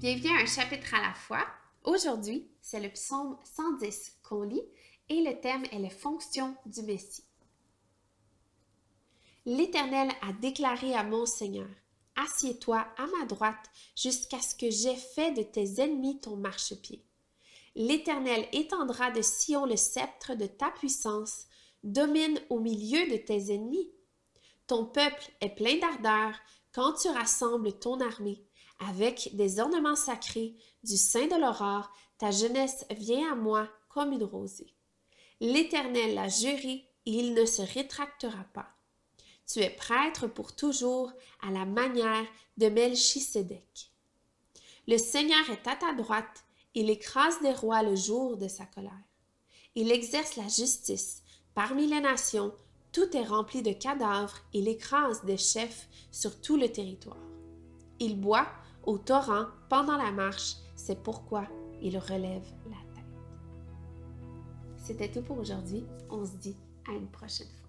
Bienvenue à un chapitre à la fois. Aujourd'hui, c'est le psaume 110 qu'on lit et le thème est les fonctions du Messie. L'Éternel a déclaré à mon Seigneur, Assieds-toi à ma droite jusqu'à ce que j'aie fait de tes ennemis ton marchepied. L'Éternel étendra de Sion le sceptre de ta puissance, domine au milieu de tes ennemis. Ton peuple est plein d'ardeur quand tu rassembles ton armée. Avec des ornements sacrés du sein de l'aurore, ta jeunesse vient à moi comme une rosée. L'Éternel l'a juré et il ne se rétractera pas. Tu es prêtre pour toujours à la manière de Melchisédek. Le Seigneur est à ta droite, il écrase des rois le jour de sa colère. Il exerce la justice parmi les nations, tout est rempli de cadavres, il écrase des chefs sur tout le territoire. Il boit au torrent pendant la marche, c'est pourquoi il relève la tête. C'était tout pour aujourd'hui. On se dit à une prochaine fois.